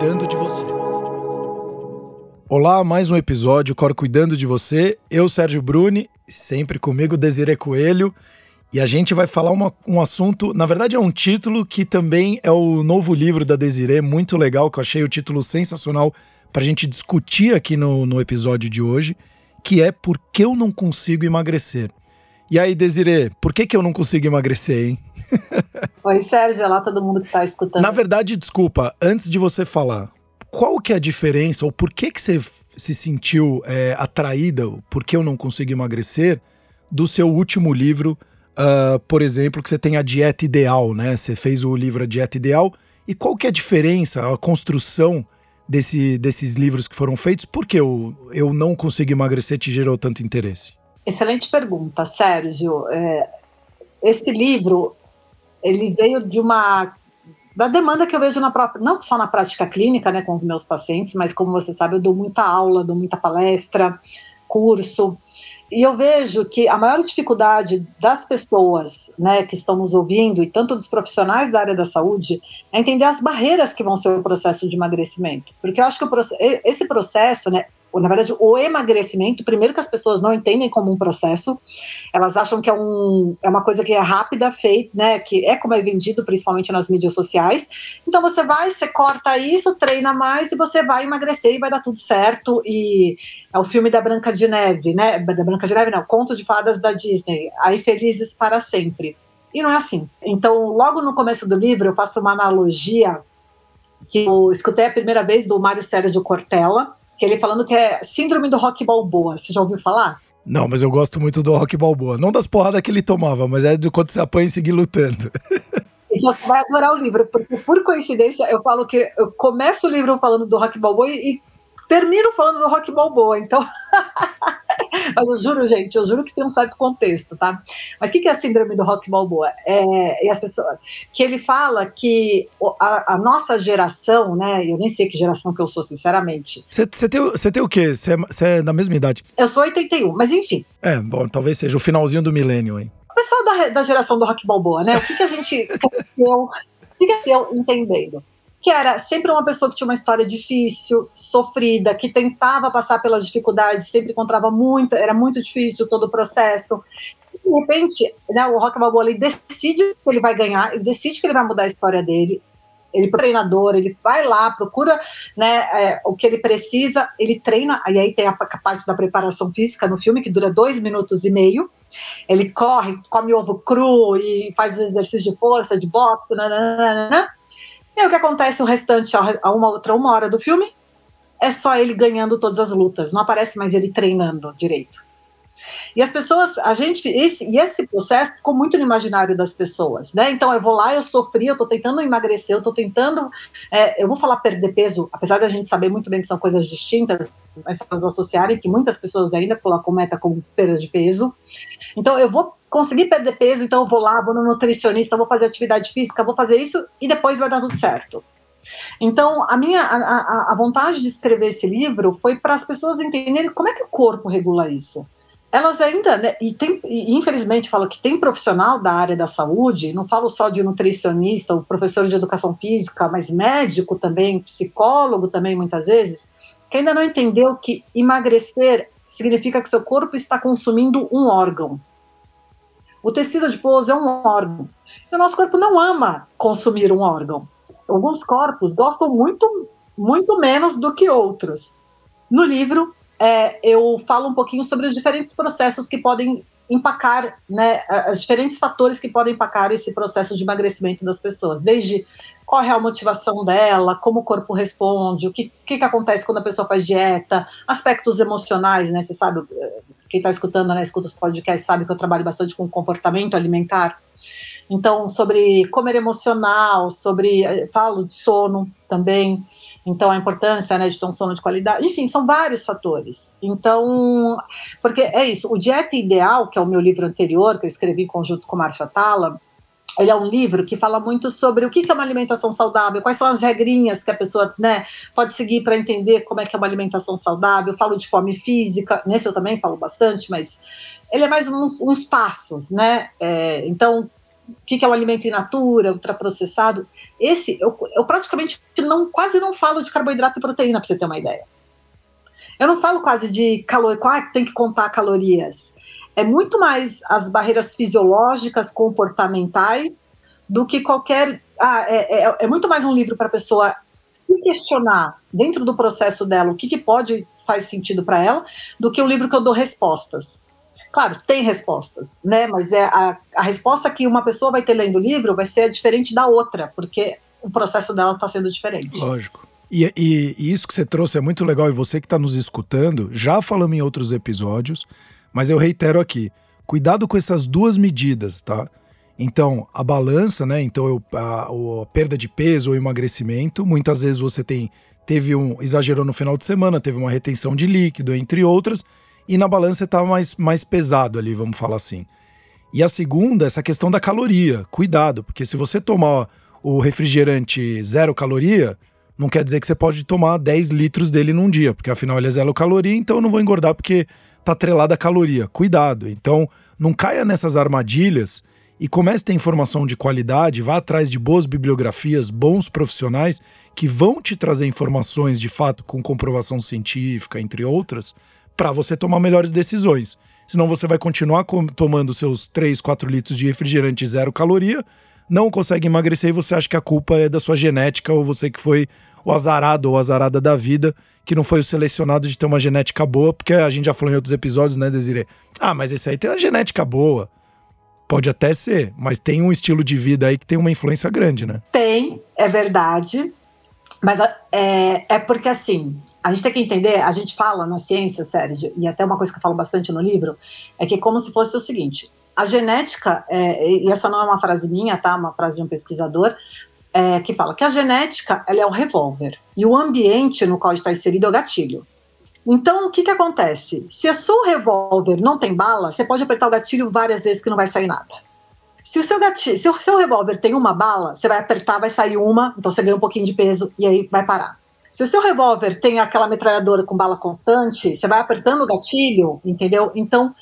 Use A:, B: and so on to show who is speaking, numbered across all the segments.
A: Cuidando de Você. Olá, mais um episódio Cor Cuidando de Você. Eu, Sérgio Bruni, sempre comigo, Desiree Coelho. E a gente vai falar uma, um assunto, na verdade é um título que também é o novo livro da Desiree, muito legal, que eu achei o título sensacional para a gente discutir aqui no, no episódio de hoje, que é Por que eu não consigo emagrecer? E aí, Desiree, por que, que eu não consigo emagrecer, hein?
B: Oi, Sérgio, olá todo mundo que está escutando.
A: Na verdade, desculpa, antes de você falar, qual que é a diferença, ou por que, que você se sentiu é, atraída, por que eu não consigo emagrecer, do seu último livro, uh, por exemplo, que você tem a dieta ideal, né? Você fez o livro A Dieta Ideal. E qual que é a diferença, a construção desse, desses livros que foram feitos? Por que eu, eu não consigo emagrecer te gerou tanto interesse?
B: Excelente pergunta, Sérgio. É, esse livro ele veio de uma da demanda que eu vejo na própria, não só na prática clínica, né, com os meus pacientes, mas como você sabe, eu dou muita aula, dou muita palestra, curso, e eu vejo que a maior dificuldade das pessoas né, que estão nos ouvindo, e tanto dos profissionais da área da saúde, é entender as barreiras que vão ser o processo de emagrecimento. Porque eu acho que esse processo, né, na verdade, o emagrecimento, primeiro que as pessoas não entendem como um processo, elas acham que é, um, é uma coisa que é rápida, feita, né, que é como é vendido, principalmente nas mídias sociais. Então você vai, você corta isso, treina mais e você vai emagrecer e vai dar tudo certo. E é o filme da Branca de Neve, né, da Branca de Neve não, Conto de Fadas da Disney, aí felizes para sempre. E não é assim. Então, logo no começo do livro, eu faço uma analogia que eu escutei a primeira vez do Mário Sérgio Cortella, que ele falando que é síndrome do rock balboa. Você já ouviu falar?
A: Não, mas eu gosto muito do rock balboa. Não das porradas que ele tomava, mas é de quando você apanha e seguir lutando.
B: E você vai adorar o livro, porque por coincidência eu falo que eu começo o livro falando do rock balboa e, e termino falando do rock balboa. Então, Mas eu juro, gente, eu juro que tem um certo contexto, tá? Mas o que, que é a síndrome do rock balboa? É, e as pessoas, que ele fala que a, a, nossa geração, né? Eu nem sei que geração que eu sou, sinceramente.
A: Você tem, tem o quê? Você é, é da mesma idade?
B: Eu sou 81, mas enfim.
A: É, bom, talvez seja o finalzinho do milênio, hein?
B: O pessoal da, da geração do rock balboa, né? O que, que a gente cresceu, o que cresceu entendendo? Que era sempre uma pessoa que tinha uma história difícil, sofrida, que tentava passar pelas dificuldades, sempre encontrava muito, era muito difícil todo o processo. de repente, né, o Rock Balboa ele decide que ele vai ganhar, ele decide que ele vai mudar a história dele. Ele treinador, ele vai lá, procura né, é, o que ele precisa, ele treina, e aí tem a, a parte da preparação física no filme, que dura dois minutos e meio. Ele corre, come ovo cru e faz exercício de força, de boxe, nananana e aí o que acontece o restante, a uma outra uma hora do filme, é só ele ganhando todas as lutas, não aparece mais ele treinando direito. E as pessoas, a gente, esse, e esse processo ficou muito no imaginário das pessoas, né? Então eu vou lá, eu sofri, eu tô tentando emagrecer, eu tô tentando, é, eu vou falar perder peso, apesar da gente saber muito bem que são coisas distintas, mas elas associarem que muitas pessoas ainda colocam meta como perda de peso. Então eu vou conseguir perder peso, então eu vou lá, vou no nutricionista, vou fazer atividade física, vou fazer isso e depois vai dar tudo certo. Então, a minha a, a vontade de escrever esse livro foi para as pessoas entenderem como é que o corpo regula isso. Elas ainda, né, e, tem, e infelizmente falo que tem profissional da área da saúde, não falo só de nutricionista ou professor de educação física, mas médico também, psicólogo também muitas vezes, que ainda não entendeu que emagrecer significa que seu corpo está consumindo um órgão. O tecido adiposo é um órgão. E o nosso corpo não ama consumir um órgão. Alguns corpos gostam muito, muito menos do que outros. No livro, é, eu falo um pouquinho sobre os diferentes processos que podem empacar, né, os diferentes fatores que podem empacar esse processo de emagrecimento das pessoas, desde qual é a motivação dela, como o corpo responde, o que, que, que acontece quando a pessoa faz dieta, aspectos emocionais, né, você sabe, quem está escutando, né, escuta os podcasts, sabe que eu trabalho bastante com comportamento alimentar. Então, sobre comer emocional, sobre. Eh, falo de sono também. Então, a importância né, de ter um sono de qualidade. Enfim, são vários fatores. Então, porque é isso. O Dieta Ideal, que é o meu livro anterior, que eu escrevi em conjunto com Márcia Tala, ele é um livro que fala muito sobre o que é uma alimentação saudável, quais são as regrinhas que a pessoa né, pode seguir para entender como é que é uma alimentação saudável. Eu falo de fome física, nesse eu também falo bastante, mas ele é mais uns, uns passos, né? É, então, que, que é o alimento in natura, ultraprocessado. Esse, eu, eu praticamente não, quase não falo de carboidrato e proteína, para você ter uma ideia. Eu não falo quase de calor, ah, tem que contar calorias. É muito mais as barreiras fisiológicas, comportamentais, do que qualquer. Ah, é, é, é muito mais um livro para a pessoa se questionar dentro do processo dela o que, que pode faz sentido para ela, do que um livro que eu dou respostas. Claro, tem respostas, né? Mas é a, a resposta que uma pessoa vai ter lendo o livro vai ser diferente da outra, porque o processo dela está sendo diferente.
A: Lógico. E, e, e, isso que você trouxe é muito legal, e você que está nos escutando, já falamos em outros episódios, mas eu reitero aqui: cuidado com essas duas medidas, tá? Então, a balança, né? Então, eu, a, a, perda de peso ou emagrecimento, muitas vezes você tem teve um exagerou no final de semana, teve uma retenção de líquido, entre outras, e na balança está mais, mais pesado ali, vamos falar assim. E a segunda, essa questão da caloria. Cuidado, porque se você tomar o refrigerante zero caloria, não quer dizer que você pode tomar 10 litros dele num dia, porque afinal ele é zero caloria, então eu não vou engordar porque tá atrelada a caloria. Cuidado. Então, não caia nessas armadilhas e comece a ter informação de qualidade, vá atrás de boas bibliografias, bons profissionais que vão te trazer informações de fato com comprovação científica, entre outras, para você tomar melhores decisões. Senão você vai continuar tomando seus 3, 4 litros de refrigerante zero caloria, não consegue emagrecer e você acha que a culpa é da sua genética ou você que foi o azarado ou azarada da vida, que não foi o selecionado de ter uma genética boa, porque a gente já falou em outros episódios, né, Desiree? Ah, mas esse aí tem uma genética boa. Pode até ser, mas tem um estilo de vida aí que tem uma influência grande, né?
B: Tem, é verdade. Mas é, é porque assim, a gente tem que entender, a gente fala na ciência, Sérgio, e até uma coisa que eu falo bastante no livro, é que é como se fosse o seguinte: a genética, é, e essa não é uma frase minha, tá? Uma frase de um pesquisador, é, que fala que a genética ela é o revólver e o ambiente no qual está inserido é o gatilho. Então, o que, que acontece? Se a sua revólver não tem bala, você pode apertar o gatilho várias vezes que não vai sair nada. Se o seu gatilho, se o seu revólver tem uma bala, você vai apertar, vai sair uma, então você ganha um pouquinho de peso e aí vai parar. Se o seu revólver tem aquela metralhadora com bala constante, você vai apertando o gatilho, entendeu? Então,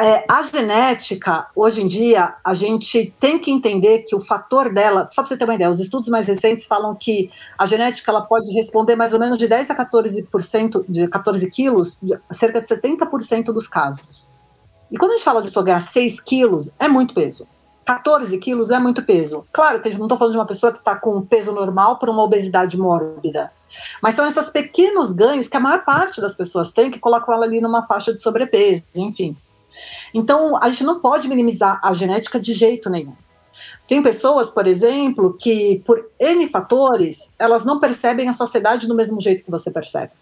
B: é, a genética, hoje em dia, a gente tem que entender que o fator dela, só para você ter uma ideia, os estudos mais recentes falam que a genética ela pode responder mais ou menos de 10 a 14%, de 14 quilos, cerca de 70% dos casos. E quando a gente fala de só ganhar 6 quilos, é muito peso. 14 quilos é muito peso. Claro que a gente não está falando de uma pessoa que está com peso normal para uma obesidade mórbida. Mas são esses pequenos ganhos que a maior parte das pessoas tem que colocam ela ali numa faixa de sobrepeso, enfim. Então, a gente não pode minimizar a genética de jeito nenhum. Tem pessoas, por exemplo, que por N fatores, elas não percebem a saciedade do mesmo jeito que você percebe.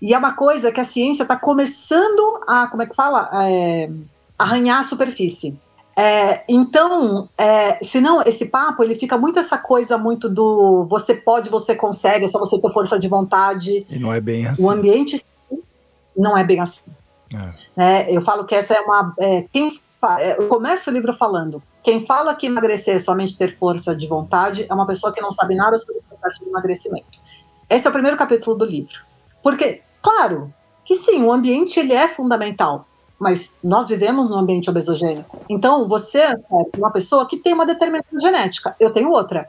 B: E é uma coisa que a ciência está começando a, como é que fala? É, arranhar a superfície. É, então, é, senão esse papo ele fica muito essa coisa muito do você pode, você consegue, é só você ter força de vontade.
A: E não é bem assim.
B: O ambiente não é bem assim. É. É, eu falo que essa é uma. É, quem, é, eu começo o livro falando: quem fala que emagrecer é somente ter força de vontade é uma pessoa que não sabe nada sobre o processo de emagrecimento. Esse é o primeiro capítulo do livro. Porque, claro, que sim, o ambiente ele é fundamental, mas nós vivemos num ambiente obesogênico. Então, você é uma pessoa que tem uma determinada genética, eu tenho outra.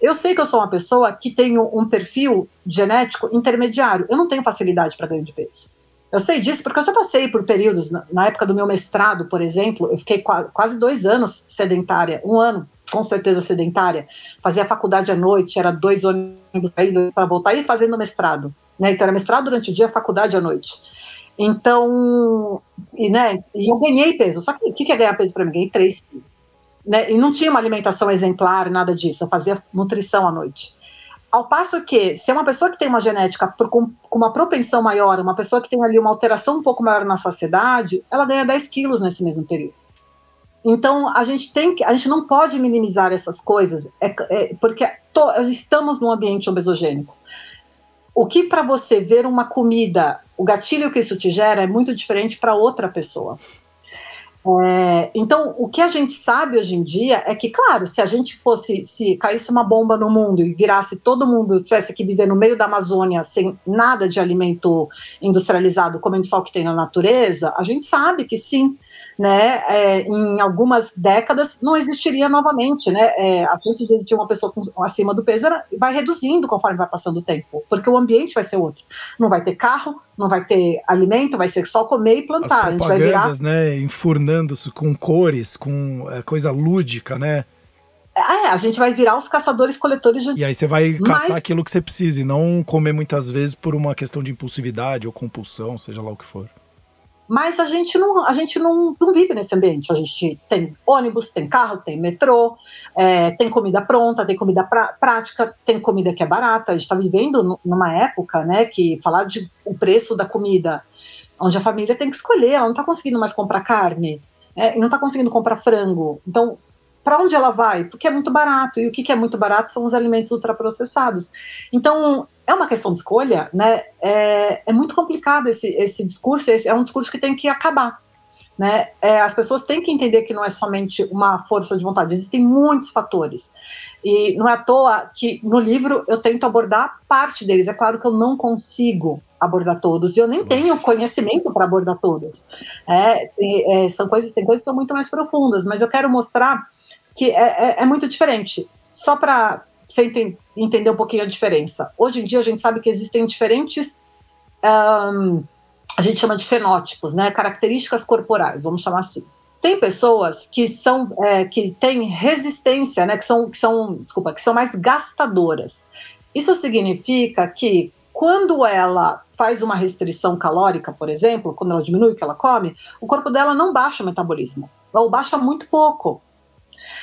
B: Eu sei que eu sou uma pessoa que tenho um perfil genético intermediário. Eu não tenho facilidade para ganho de peso. Eu sei disso porque eu já passei por períodos, na, época do meu mestrado, por exemplo, eu fiquei qua, quase dois anos sedentária, um ano com certeza sedentária, fazia faculdade à noite, era dois ônibus para voltar e fazendo mestrado. Né? Então era mestrado durante o dia, faculdade à noite. Então, e, né, e eu ganhei peso. Só que o que é ganhar peso para mim? Ganhei 3 quilos. Né? E não tinha uma alimentação exemplar, nada disso. Eu fazia nutrição à noite. Ao passo que, se é uma pessoa que tem uma genética com, uma propensão maior, uma pessoa que tem ali uma alteração um pouco maior na saciedade, ela ganha 10 quilos nesse mesmo período. Então, a gente tem que, a gente não pode minimizar essas coisas, é, é, porque to, estamos num ambiente obesogênico. O que para você ver uma comida, o gatilho que isso te gera é muito diferente para outra pessoa. É, então, o que a gente sabe hoje em dia é que, claro, se a gente fosse, se caísse uma bomba no mundo e virasse todo mundo, tivesse que viver no meio da Amazônia sem nada de alimento industrializado, comendo só o que tem na natureza, a gente sabe que sim, né, é, em algumas décadas, não existiria novamente, né, é, a chance de existir uma pessoa com, acima do peso era, vai reduzindo conforme vai passando o tempo, porque o ambiente vai ser outro. Não vai ter carro, não vai ter alimento, vai ser só comer e plantar.
A: As a gente vai virar... né, enfurnando-se com cores, com é, coisa lúdica, né?
B: É, a gente vai virar os caçadores-coletores de.
A: E aí você vai caçar Mas... aquilo que você precisa e não comer muitas vezes por uma questão de impulsividade ou compulsão, seja lá o que for.
B: Mas a gente não, a gente não, não vive nesse ambiente. A gente tem ônibus, tem carro, tem metrô, é, tem comida pronta, tem comida pra, prática, tem comida que é barata. A gente está vivendo numa época, né, que falar de o preço da comida, onde a família tem que escolher, ela não está conseguindo mais comprar carne, é, não está conseguindo comprar frango. Então, para onde ela vai? Porque é muito barato. E o que, que é muito barato são os alimentos ultraprocessados. Então, é uma questão de escolha, né? É, é muito complicado esse, esse discurso, esse é um discurso que tem que acabar. Né? É, as pessoas têm que entender que não é somente uma força de vontade, existem muitos fatores. E não é à toa que no livro eu tento abordar parte deles. É claro que eu não consigo abordar todos, e eu nem tenho conhecimento para abordar todos. É, é, são coisas, tem coisas que são muito mais profundas, mas eu quero mostrar que é, é, é muito diferente. Só para você ente entender um pouquinho a diferença. Hoje em dia a gente sabe que existem diferentes. Um, a gente chama de fenótipos, né? Características corporais, vamos chamar assim. Tem pessoas que são é, que têm resistência, né? Que são, que são, desculpa, que são mais gastadoras. Isso significa que quando ela faz uma restrição calórica, por exemplo, quando ela diminui o que ela come, o corpo dela não baixa o metabolismo, ou baixa muito pouco.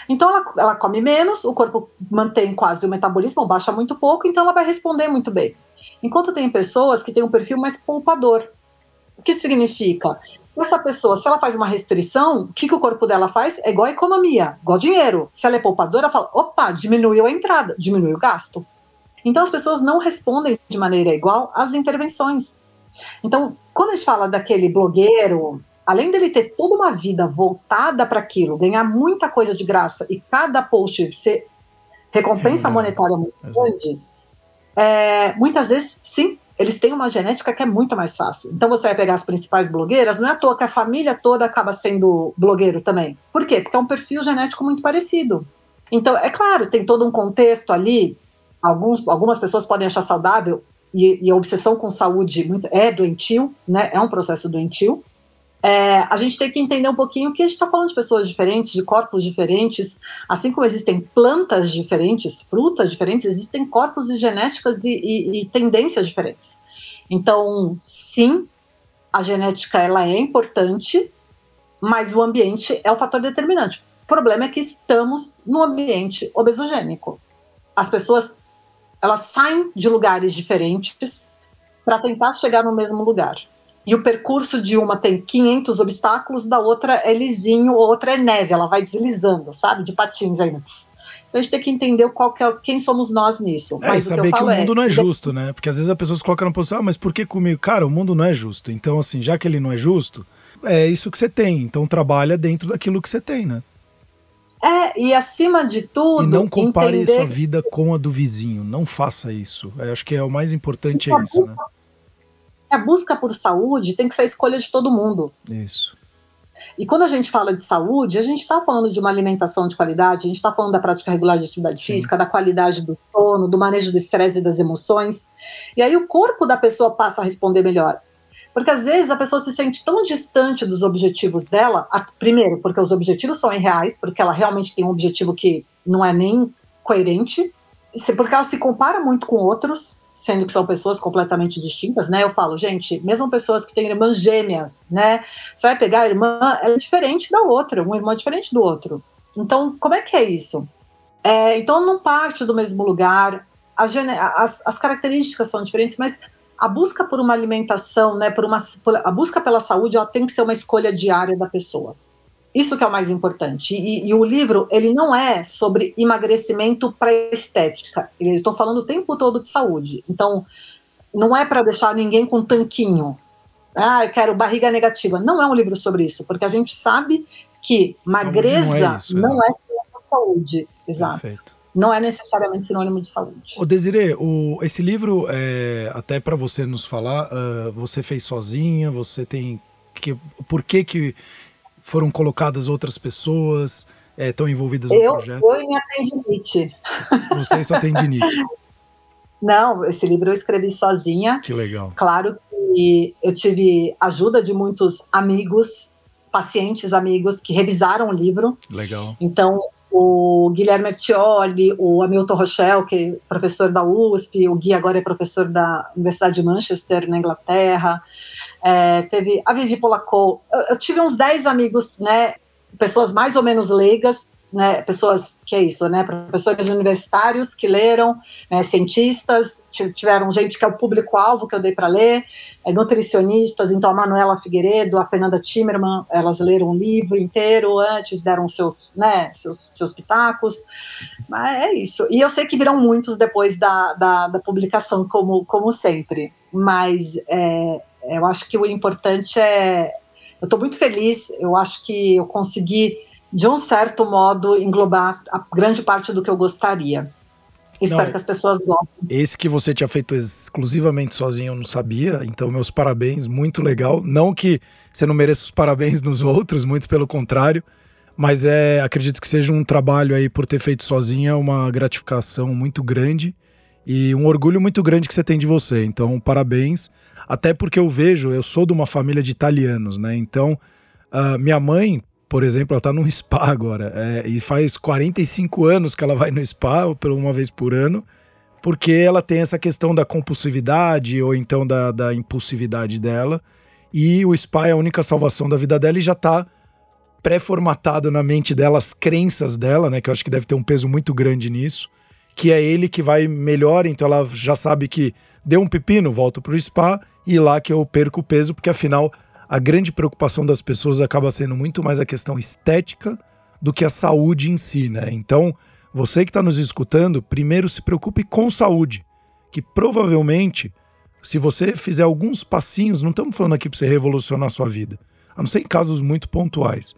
B: Então ela, ela come menos, o corpo mantém quase o metabolismo, baixa muito pouco, então ela vai responder muito bem. Enquanto tem pessoas que têm um perfil mais poupador. O que significa? Essa pessoa, se ela faz uma restrição, o que, que o corpo dela faz? É igual a economia, igual dinheiro. Se ela é poupadora, fala: opa, diminuiu a entrada, diminuiu o gasto. Então as pessoas não respondem de maneira igual às intervenções. Então, quando a gente fala daquele blogueiro além dele ter toda uma vida voltada para aquilo, ganhar muita coisa de graça e cada post ser recompensa é, monetária muito grande, é, muitas vezes, sim, eles têm uma genética que é muito mais fácil. Então você vai pegar as principais blogueiras, não é à toa que a família toda acaba sendo blogueiro também. Por quê? Porque é um perfil genético muito parecido. Então, é claro, tem todo um contexto ali. Alguns, algumas pessoas podem achar saudável, e, e a obsessão com saúde muito, é doentio, né? É um processo doentio. É, a gente tem que entender um pouquinho que a gente está falando de pessoas diferentes, de corpos diferentes, assim como existem plantas diferentes, frutas diferentes, existem corpos e genéticas e, e, e tendências diferentes. Então, sim, a genética ela é importante, mas o ambiente é o fator determinante. O problema é que estamos no ambiente obesogênico. As pessoas elas saem de lugares diferentes para tentar chegar no mesmo lugar e o percurso de uma tem 500 obstáculos, da outra é lisinho, outra é neve, ela vai deslizando, sabe? De patins ainda. Então a gente tem que entender qual que é, quem somos nós nisso.
A: É, mas saber que, que, o mundo é, não é justo, né? Porque às vezes a pessoa se coloca na posição, ah, mas por que comigo? Cara, o mundo não é justo. Então, assim, já que ele não é justo, é isso que você tem. Então trabalha dentro daquilo que você tem, né?
B: É, e acima de tudo.
A: E não compare entender... sua vida com a do vizinho. Não faça isso. Eu acho que é o mais importante é isso, né?
B: A busca por saúde tem que ser a escolha de todo mundo.
A: Isso.
B: E quando a gente fala de saúde, a gente está falando de uma alimentação de qualidade, a gente está falando da prática regular de atividade Sim. física, da qualidade do sono, do manejo do estresse e das emoções. E aí o corpo da pessoa passa a responder melhor. Porque às vezes a pessoa se sente tão distante dos objetivos dela, primeiro, porque os objetivos são irreais, porque ela realmente tem um objetivo que não é nem coerente, porque ela se compara muito com outros, sendo que são pessoas completamente distintas, né? Eu falo, gente, mesmo pessoas que têm irmãs gêmeas, né? Você vai pegar a irmã, ela é diferente da outra, um irmão é diferente do outro. Então, como é que é isso? É, então, não parte do mesmo lugar, as, as, as, características são diferentes, mas a busca por uma alimentação, né, por uma, por, a busca pela saúde, ela tem que ser uma escolha diária da pessoa. Isso que é o mais importante. E, e o livro, ele não é sobre emagrecimento para estética. Eu estou falando o tempo todo de saúde. Então, não é para deixar ninguém com tanquinho. Ah, eu quero barriga negativa. Não é um livro sobre isso, porque a gente sabe que magreza não é, isso, não é sinônimo de saúde. Exato. Perfeito não é necessariamente sinônimo de saúde.
A: O Desirê, o, esse livro, é, até para você nos falar, uh, você fez sozinha, você tem que, por que que foram colocadas outras pessoas? Estão é, envolvidas
B: no
A: eu, projeto?
B: Eu e minha tendinite.
A: Você só tendinite.
B: Não, esse livro eu escrevi sozinha.
A: Que legal.
B: Claro que eu tive ajuda de muitos amigos, pacientes amigos que revisaram o livro.
A: Legal.
B: Então, o Guilherme Artioli, o Hamilton Rochelle, que é professor da USP, o Gui agora é professor da Universidade de Manchester, na Inglaterra. É, teve a Vivi Polacou. Eu, eu tive uns 10 amigos, né, pessoas mais ou menos leigas, né, pessoas que é isso, né, professores universitários que leram, né, cientistas, tiveram gente que é o público-alvo que eu dei para ler, é, nutricionistas, então a Manuela Figueiredo, a Fernanda Timmerman, elas leram o livro inteiro antes, deram seus, né, seus, seus pitacos, mas é isso. E eu sei que viram muitos depois da, da, da publicação, como, como sempre, mas é, eu acho que o importante é, eu estou muito feliz, eu acho que eu consegui de um certo modo, englobar a grande parte do que eu gostaria. Espero não, que as pessoas gostem.
A: Esse que você tinha feito exclusivamente sozinho, eu não sabia. Então, meus parabéns, muito legal. Não que você não mereça os parabéns nos outros, muito pelo contrário. Mas é, acredito que seja um trabalho aí por ter feito sozinha, uma gratificação muito grande e um orgulho muito grande que você tem de você. Então, parabéns. Até porque eu vejo, eu sou de uma família de italianos, né? Então, uh, minha mãe, por exemplo, ela tá num spa agora. É, e faz 45 anos que ela vai no spa, uma vez por ano, porque ela tem essa questão da compulsividade ou então da, da impulsividade dela. E o spa é a única salvação da vida dela e já tá pré-formatado na mente dela as crenças dela, né? Que eu acho que deve ter um peso muito grande nisso. Que é ele que vai melhor, então ela já sabe que deu um pepino, volto pro spa e lá que eu perco o peso, porque afinal a grande preocupação das pessoas acaba sendo muito mais a questão estética do que a saúde em si, né? Então, você que está nos escutando, primeiro se preocupe com saúde, que provavelmente, se você fizer alguns passinhos, não estamos falando aqui para você revolucionar a sua vida, a não ser em casos muito pontuais,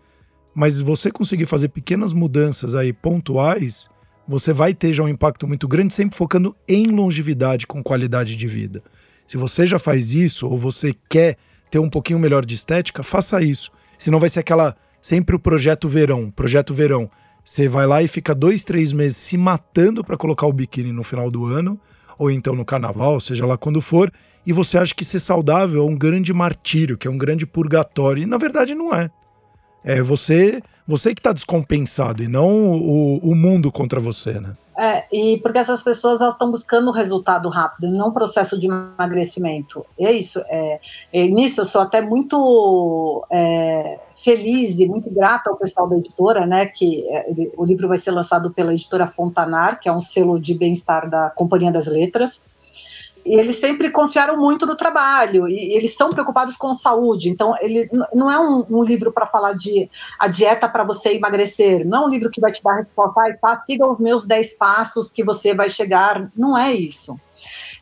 A: mas você conseguir fazer pequenas mudanças aí pontuais, você vai ter já um impacto muito grande, sempre focando em longevidade com qualidade de vida. Se você já faz isso ou você quer ter um pouquinho melhor de estética, faça isso. Senão vai ser aquela. Sempre o projeto verão. Projeto verão. Você vai lá e fica dois, três meses se matando para colocar o biquíni no final do ano, ou então no carnaval, seja lá quando for, e você acha que ser saudável é um grande martírio, que é um grande purgatório. E na verdade não é. É você, você que está descompensado e não o, o mundo contra você, né?
B: É, e porque essas pessoas estão buscando resultado rápido, e não um processo de emagrecimento. E é isso. É, é, nisso eu sou até muito é, feliz e muito grata ao pessoal da editora, né? Que é, ele, o livro vai ser lançado pela editora Fontanar, que é um selo de bem-estar da Companhia das Letras e eles sempre confiaram muito no trabalho e eles são preocupados com saúde. Então, ele não é um, um livro para falar de a dieta para você emagrecer, não é um livro que vai te dar a resposta, ah, tá, siga os meus 10 passos que você vai chegar. Não é isso.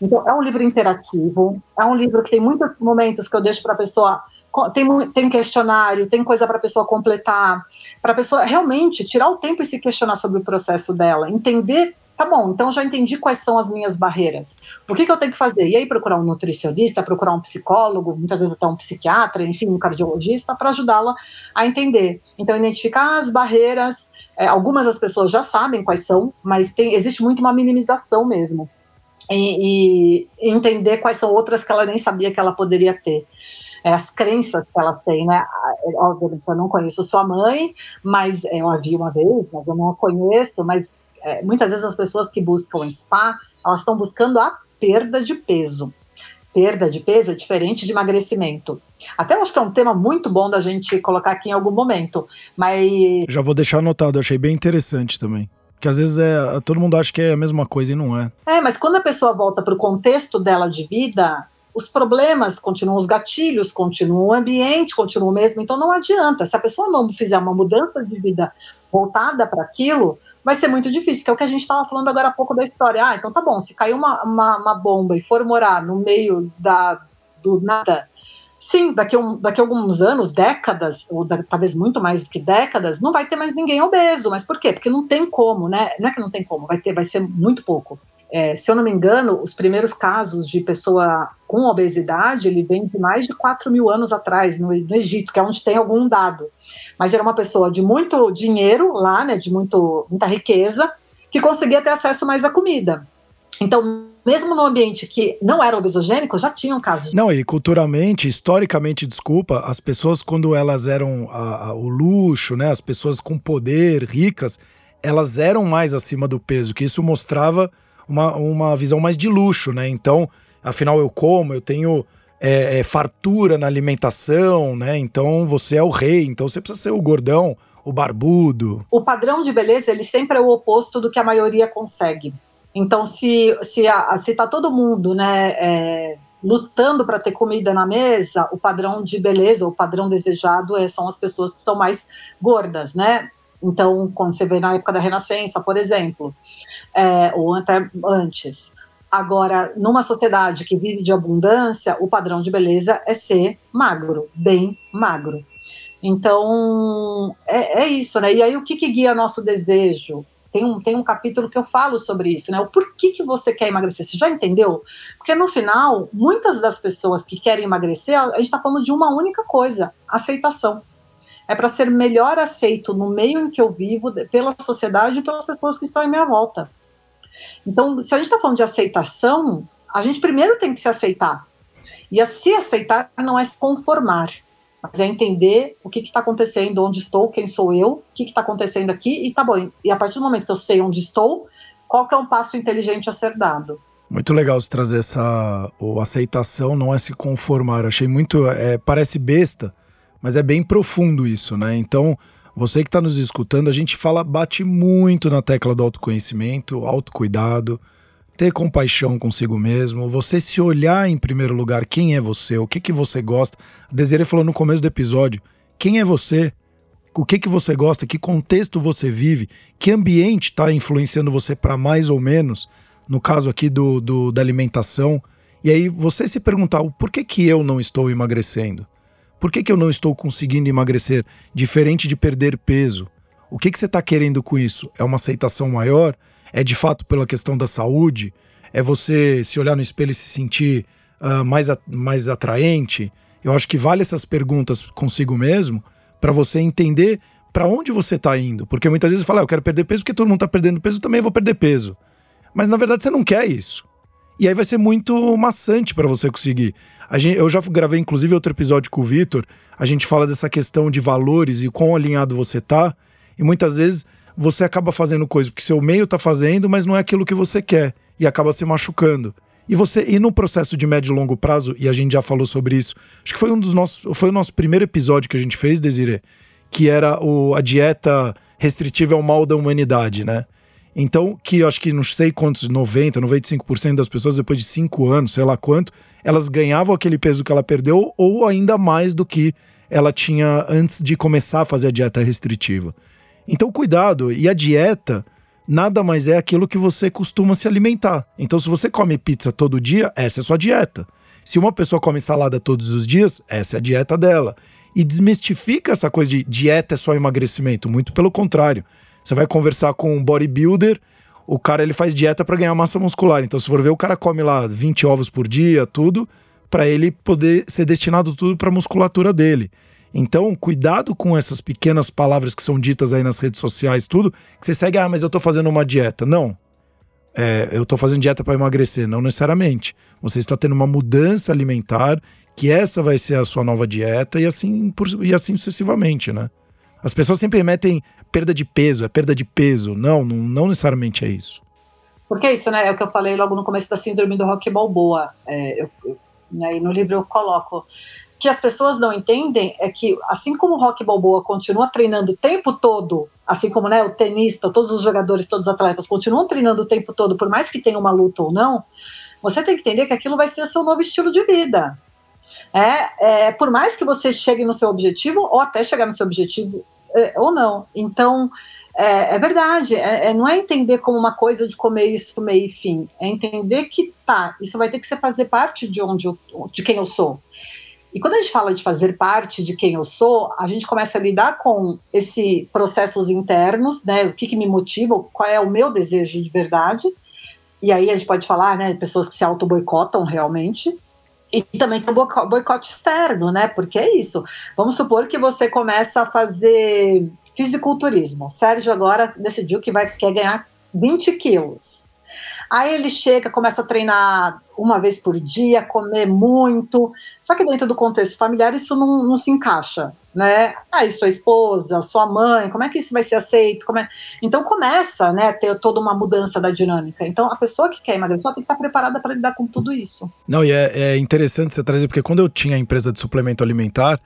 B: Então, é um livro interativo, é um livro que tem muitos momentos que eu deixo para a pessoa. Tem, tem questionário, tem coisa para a pessoa completar, para a pessoa realmente tirar o tempo e se questionar sobre o processo dela, entender tá bom, então já entendi quais são as minhas barreiras. O que, que eu tenho que fazer? E aí procurar um nutricionista, procurar um psicólogo, muitas vezes até um psiquiatra, enfim, um cardiologista, para ajudá-la a entender. Então, identificar as barreiras, é, algumas das pessoas já sabem quais são, mas tem, existe muito uma minimização mesmo. E, e entender quais são outras que ela nem sabia que ela poderia ter é, as crenças que ela tem, né? Obviamente, eu não conheço sua mãe, mas é, eu a vi uma vez, mas eu não a conheço, mas é, muitas vezes as pessoas que buscam spa, elas estão buscando a perda de peso. Perda de peso é diferente de emagrecimento. Até eu acho que é um tema muito bom da gente colocar aqui em algum momento, mas...
A: Já vou deixar anotado, eu achei bem interessante também. Que às vezes é, todo mundo acha que é a mesma coisa e não é.
B: É, mas quando a pessoa volta para o contexto dela de vida, os problemas continuam, os gatilhos continuam, o ambiente continua o mesmo, então não adianta. Se a pessoa não fizer uma mudança de vida voltada para aquilo, vai ser muito difícil, que é o que a gente estava falando agora há pouco da história. Ah, então tá bom, se cair uma, uma, uma bomba e for morar no meio da, do nada, sim, daqui, um, daqui a alguns anos, décadas, ou da, talvez muito mais do que décadas, não vai ter mais ninguém obeso. Mas por quê? Porque não tem como, né? Não é que não tem como, vai ter, vai ser muito pouco. É, se eu não me engano, os primeiros casos de pessoa com obesidade, ele vem de mais de 4 mil anos atrás, no, no, Egito, que é onde tem algum dado. Mas era uma pessoa de muito dinheiro lá, né, de muito, muita riqueza, que conseguia ter acesso mais à comida. Então, mesmo no ambiente que não era obesogênico, já tinha um caso.
A: Não, e culturalmente, historicamente, desculpa, as pessoas quando elas eram a, a, o luxo, né, as pessoas com poder, ricas, elas eram mais acima do peso, que isso mostrava uma, uma visão mais de luxo, né? Então, afinal eu como, eu tenho é, é, fartura na alimentação, né? Então você é o rei, então você precisa ser o gordão, o barbudo.
B: O padrão de beleza, ele sempre é o oposto do que a maioria consegue. Então, se, se, a, se tá todo mundo, né, é, lutando para ter comida na mesa, o padrão de beleza, o padrão desejado é, são as pessoas que são mais gordas, né? Então, quando você vê na época da Renascença, por exemplo, é, ou até antes. Agora, numa sociedade que vive de abundância, o padrão de beleza é ser magro, bem magro. Então, é, é isso, né? E aí, o que, que guia nosso desejo? Tem um, tem um capítulo que eu falo sobre isso, né? O porquê que você quer emagrecer. Você já entendeu? Porque no final, muitas das pessoas que querem emagrecer, a gente está falando de uma única coisa: aceitação. É para ser melhor aceito no meio em que eu vivo, pela sociedade e pelas pessoas que estão em minha volta. Então, se a gente está falando de aceitação, a gente primeiro tem que se aceitar. E a se aceitar não é se conformar mas é entender o que está acontecendo, onde estou, quem sou eu, o que está acontecendo aqui, e tá bom. E a partir do momento que eu sei onde estou, qual que é um passo inteligente a ser dado.
A: Muito legal você trazer essa o aceitação, não é se conformar. Achei muito, é, parece besta, mas é bem profundo isso, né? Então, você que está nos escutando, a gente fala, bate muito na tecla do autoconhecimento, autocuidado, ter compaixão consigo mesmo, você se olhar em primeiro lugar quem é você, o que que você gosta. A Desiree falou no começo do episódio, quem é você? O que que você gosta? Que contexto você vive? Que ambiente está influenciando você para mais ou menos? No caso aqui do, do, da alimentação. E aí você se perguntar, por que que eu não estou emagrecendo? Por que que eu não estou conseguindo emagrecer? Diferente de perder peso. O que que você está querendo com isso? É uma aceitação maior? É de fato pela questão da saúde? É você se olhar no espelho e se sentir uh, mais, a, mais atraente? Eu acho que vale essas perguntas consigo mesmo para você entender para onde você está indo. Porque muitas vezes você fala, ah, eu quero perder peso porque todo mundo está perdendo peso, também vou perder peso. Mas na verdade você não quer isso. E aí vai ser muito maçante para você conseguir. Gente, eu já gravei inclusive outro episódio com o Vitor, a gente fala dessa questão de valores e quão alinhado você tá. E muitas vezes você acaba fazendo coisa porque seu meio está fazendo, mas não é aquilo que você quer e acaba se machucando. E você e no processo de médio e longo prazo, e a gente já falou sobre isso, acho que foi um dos nossos, foi o nosso primeiro episódio que a gente fez, Desiree, que era o, a dieta restritiva é o mal da humanidade, né? Então, que eu acho que não sei quantos, 90, 95% das pessoas, depois de 5 anos, sei lá quanto, elas ganhavam aquele peso que ela perdeu ou ainda mais do que ela tinha antes de começar a fazer a dieta restritiva. Então, cuidado. E a dieta nada mais é aquilo que você costuma se alimentar. Então, se você come pizza todo dia, essa é a sua dieta. Se uma pessoa come salada todos os dias, essa é a dieta dela. E desmistifica essa coisa de dieta é só emagrecimento. Muito pelo contrário. Você vai conversar com um bodybuilder, o cara ele faz dieta para ganhar massa muscular. Então, se for ver, o cara come lá 20 ovos por dia, tudo, para ele poder ser destinado tudo para musculatura dele. Então, cuidado com essas pequenas palavras que são ditas aí nas redes sociais, tudo, que você segue, ah, mas eu tô fazendo uma dieta. Não. É, eu tô fazendo dieta para emagrecer. Não necessariamente. Você está tendo uma mudança alimentar, que essa vai ser a sua nova dieta, e assim, por, e assim sucessivamente, né? As pessoas sempre remetem perda de peso, é perda de peso. Não, não, não necessariamente é isso.
B: Porque é isso, né? É o que eu falei logo no começo da síndrome do rock balboa. É, eu, né, no livro eu coloco que as pessoas não entendem é que, assim como o Rock Balboa continua treinando o tempo todo, assim como né, o tenista, todos os jogadores, todos os atletas continuam treinando o tempo todo, por mais que tenha uma luta ou não, você tem que entender que aquilo vai ser o seu novo estilo de vida. É, é por mais que você chegue no seu objetivo, ou até chegar no seu objetivo, ou não. Então, é, é verdade, é, é, não é entender como uma coisa de comer isso meio e fim, é entender que tá, isso vai ter que fazer parte de onde eu, de quem eu sou. E quando a gente fala de fazer parte de quem eu sou, a gente começa a lidar com esses processos internos, né? O que, que me motiva, qual é o meu desejo de verdade. e aí a gente pode falar, né, pessoas que se auto-boicotam realmente, e também tem o boicote externo, né? Porque é isso. Vamos supor que você começa a fazer fisiculturismo. Sérgio agora decidiu que vai quer ganhar 20 quilos. Aí ele chega, começa a treinar uma vez por dia, comer muito. Só que dentro do contexto familiar isso não, não se encaixa, né? Aí sua esposa, sua mãe, como é que isso vai ser aceito? Como é... Então começa, né, ter toda uma mudança da dinâmica. Então a pessoa que quer emagrecer tem que estar preparada para lidar com tudo isso.
A: Não, e é, é interessante você trazer, porque quando eu tinha a empresa de suplemento alimentar,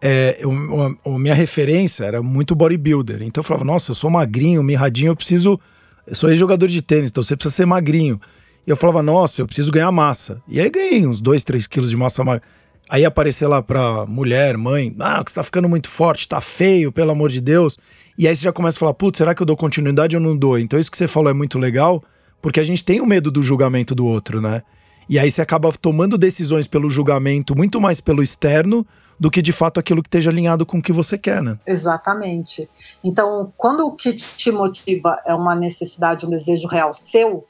A: é, eu, a, a, minha referência era muito bodybuilder. Então eu falava, nossa, eu sou magrinho, mirradinho, eu preciso eu sou ex-jogador de tênis, então você precisa ser magrinho. E eu falava, nossa, eu preciso ganhar massa. E aí ganhei uns 2, 3 quilos de massa magra. Aí aparecer lá pra mulher, mãe, ah, você tá ficando muito forte, tá feio, pelo amor de Deus. E aí você já começa a falar, putz, será que eu dou continuidade ou não dou? Então isso que você falou é muito legal, porque a gente tem o medo do julgamento do outro, né? E aí você acaba tomando decisões pelo julgamento muito mais pelo externo do que de fato aquilo que esteja alinhado com o que você quer, né?
B: Exatamente. Então, quando o que te motiva é uma necessidade, um desejo real seu,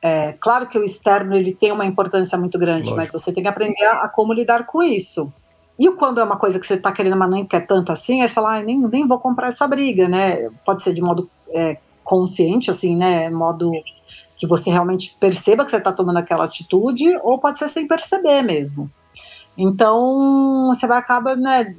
B: é claro que o externo ele tem uma importância muito grande, Lógico. mas você tem que aprender a, a, como lidar com isso. E quando é uma coisa que você está querendo, mas nem quer tanto assim, aí você fala, ah, nem, nem vou comprar essa briga, né? Pode ser de modo é, consciente, assim, né? Modo que você realmente perceba que você está tomando aquela atitude, ou pode ser sem perceber mesmo. Então, você vai acabar né,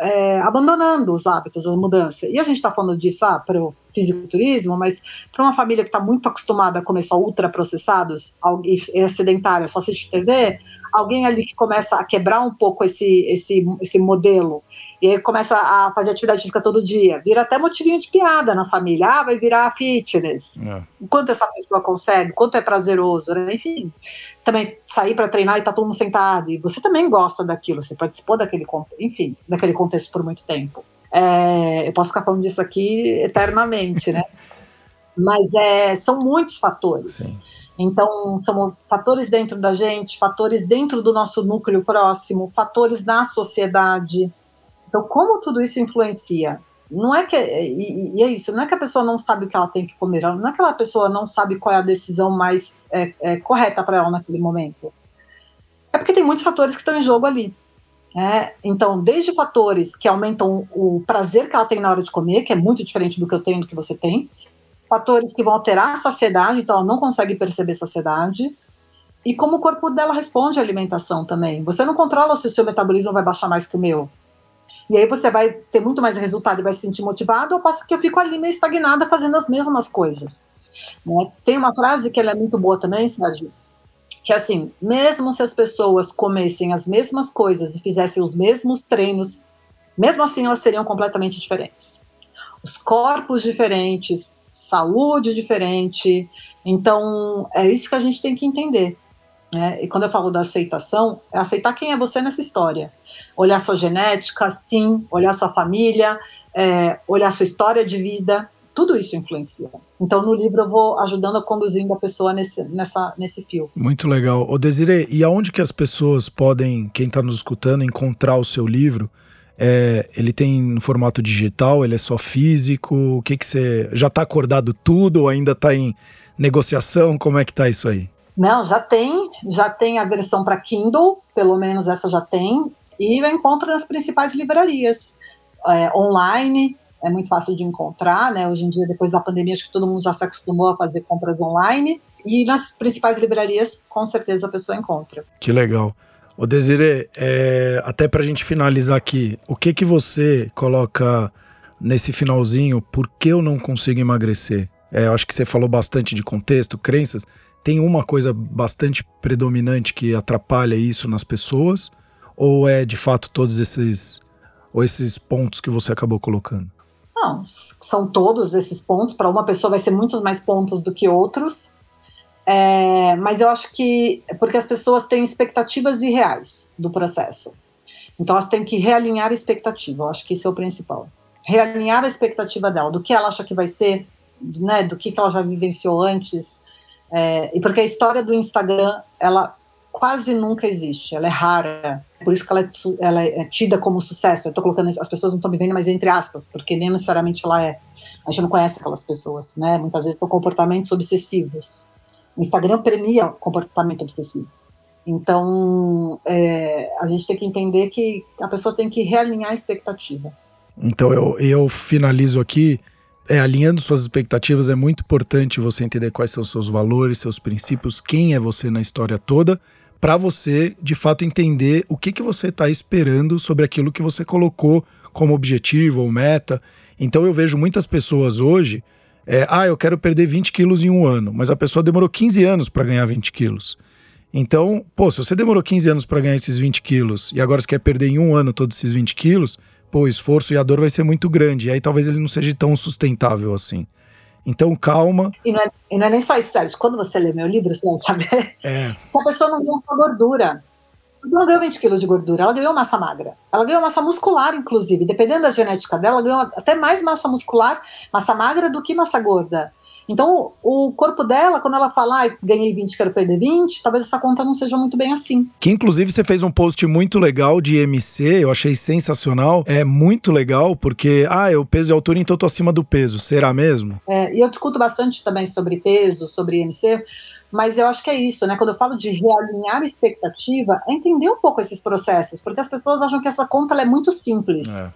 B: é, abandonando os hábitos, a mudança. E a gente está falando disso ah, para o fisiculturismo, mas para uma família que está muito acostumada a comer só ultraprocessados e é sedentária, só assiste TV, alguém ali que começa a quebrar um pouco esse, esse, esse modelo e aí começa a fazer atividade física todo dia, vira até motivinho de piada na família, ah, vai virar fitness. É. Quanto essa pessoa consegue, quanto é prazeroso, né? enfim. Também sair para treinar e tá todo mundo sentado, e você também gosta daquilo, você participou daquele, enfim, daquele contexto por muito tempo. É, eu posso ficar falando disso aqui eternamente, né? Mas é, são muitos fatores. Sim. Então, são fatores dentro da gente, fatores dentro do nosso núcleo próximo, fatores na sociedade. Então, como tudo isso influencia? Não é que e, e, é isso, não é que a pessoa não sabe o que ela tem que comer, não é que a pessoa não sabe qual é a decisão mais é, é, correta para ela naquele momento. É porque tem muitos fatores que estão em jogo ali. Né? Então, desde fatores que aumentam o prazer que ela tem na hora de comer, que é muito diferente do que eu tenho do que você tem, fatores que vão alterar a saciedade, então ela não consegue perceber saciedade, e como o corpo dela responde à alimentação também. Você não controla se o seu metabolismo vai baixar mais que o meu. E aí você vai ter muito mais resultado e vai se sentir motivado, ao passo que eu fico ali meio estagnada fazendo as mesmas coisas. Né? Tem uma frase que é muito boa também, Sérgio, que é assim, mesmo se as pessoas comessem as mesmas coisas e fizessem os mesmos treinos, mesmo assim elas seriam completamente diferentes. Os corpos diferentes, saúde diferente. Então, é isso que a gente tem que entender. Né? E quando eu falo da aceitação, é aceitar quem é você nessa história. Olhar sua genética, sim, olhar sua família, é, olhar sua história de vida, tudo isso influencia. Então, no livro, eu vou ajudando a conduzindo a pessoa nesse, nessa, nesse fio.
A: Muito legal. Ô, Desiree, e aonde que as pessoas podem, quem está nos escutando, encontrar o seu livro? É, ele tem no formato digital, ele é só físico? O que que você já está acordado tudo ou ainda está em negociação? Como é que tá isso aí?
B: Não, já tem, já tem a versão para Kindle, pelo menos essa já tem, e eu encontro nas principais livrarias é, online. É muito fácil de encontrar, né? Hoje em dia, depois da pandemia, acho que todo mundo já se acostumou a fazer compras online. E nas principais livrarias, com certeza a pessoa encontra.
A: Que legal. O Desire, é, até para a gente finalizar aqui, o que que você coloca nesse finalzinho? Por que eu não consigo emagrecer? É, eu acho que você falou bastante de contexto, crenças. Tem uma coisa bastante predominante que atrapalha isso nas pessoas? Ou é de fato todos esses, ou esses pontos que você acabou colocando?
B: Não, são todos esses pontos. Para uma pessoa vai ser muitos mais pontos do que outros. É, mas eu acho que porque as pessoas têm expectativas irreais do processo. Então elas têm que realinhar a expectativa. Eu acho que isso é o principal. Realinhar a expectativa dela, do que ela acha que vai ser, né, do que, que ela já vivenciou antes. É, e porque a história do Instagram, ela quase nunca existe, ela é rara. Por isso que ela é, ela é tida como sucesso. Eu estou colocando, as pessoas não estão me vendo, mas entre aspas, porque nem necessariamente ela é. A gente não conhece aquelas pessoas, né? Muitas vezes são comportamentos obsessivos. O Instagram premia comportamento obsessivo. Então, é, a gente tem que entender que a pessoa tem que realinhar a expectativa.
A: Então, eu, eu finalizo aqui. É, alinhando suas expectativas, é muito importante você entender quais são seus valores, seus princípios, quem é você na história toda, para você, de fato, entender o que, que você está esperando sobre aquilo que você colocou como objetivo ou meta. Então, eu vejo muitas pessoas hoje é, ah, eu quero perder 20 quilos em um ano, mas a pessoa demorou 15 anos para ganhar 20 quilos. Então, pô, se você demorou 15 anos para ganhar esses 20 quilos e agora você quer perder em um ano todos esses 20 quilos, pô, o esforço e a dor vai ser muito grande. E aí talvez ele não seja tão sustentável assim. Então, calma.
B: E não é, e não é nem só isso, Sérgio. Quando você lê meu livro, você vai saber é. que a pessoa não ganha só gordura. Ela não ganhou 20 quilos de gordura, ela ganhou massa magra. Ela ganhou massa muscular, inclusive. Dependendo da genética dela, ela ganhou até mais massa muscular, massa magra do que massa gorda. Então, o corpo dela, quando ela fala, ah, ganhei 20, quero perder 20, talvez essa conta não seja muito bem assim.
A: Que inclusive você fez um post muito legal de MC, eu achei sensacional. É muito legal, porque, ah, eu peso e altura, então eu tô acima do peso. Será mesmo?
B: É, e eu discuto bastante também sobre peso, sobre MC mas eu acho que é isso, né? Quando eu falo de realinhar a expectativa, é entender um pouco esses processos, porque as pessoas acham que essa conta é muito simples. É.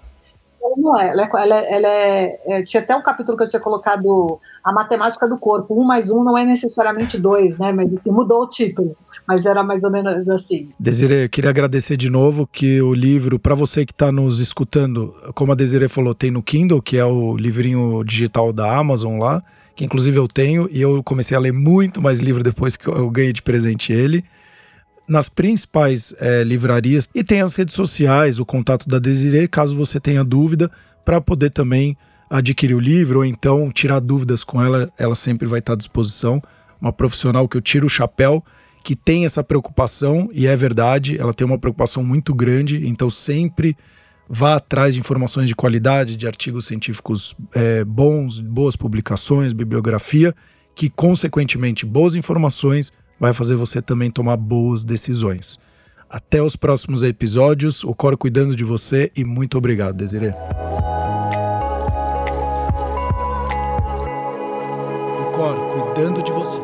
B: Ela não é, ela, é, ela, é, ela é, é, Tinha até um capítulo que eu tinha colocado a matemática do corpo. Um mais um não é necessariamente dois, né? Mas assim, mudou o título. Mas era mais ou menos assim.
A: Desiree, queria agradecer de novo que o livro, para você que está nos escutando, como a Desiree falou, tem no Kindle, que é o livrinho digital da Amazon lá que inclusive eu tenho, e eu comecei a ler muito mais livro depois que eu ganhei de presente ele. Nas principais é, livrarias. E tem as redes sociais, o contato da Desiree, caso você tenha dúvida, para poder também adquirir o livro ou então tirar dúvidas com ela, ela sempre vai estar à disposição. Uma profissional que eu tiro o chapéu, que tem essa preocupação, e é verdade, ela tem uma preocupação muito grande, então sempre vá atrás de informações de qualidade, de artigos científicos é, bons, boas publicações, bibliografia, que consequentemente boas informações vai fazer você também tomar boas decisões. Até os próximos episódios, o Cor cuidando de você e muito obrigado, Desiree. O Cor cuidando de você.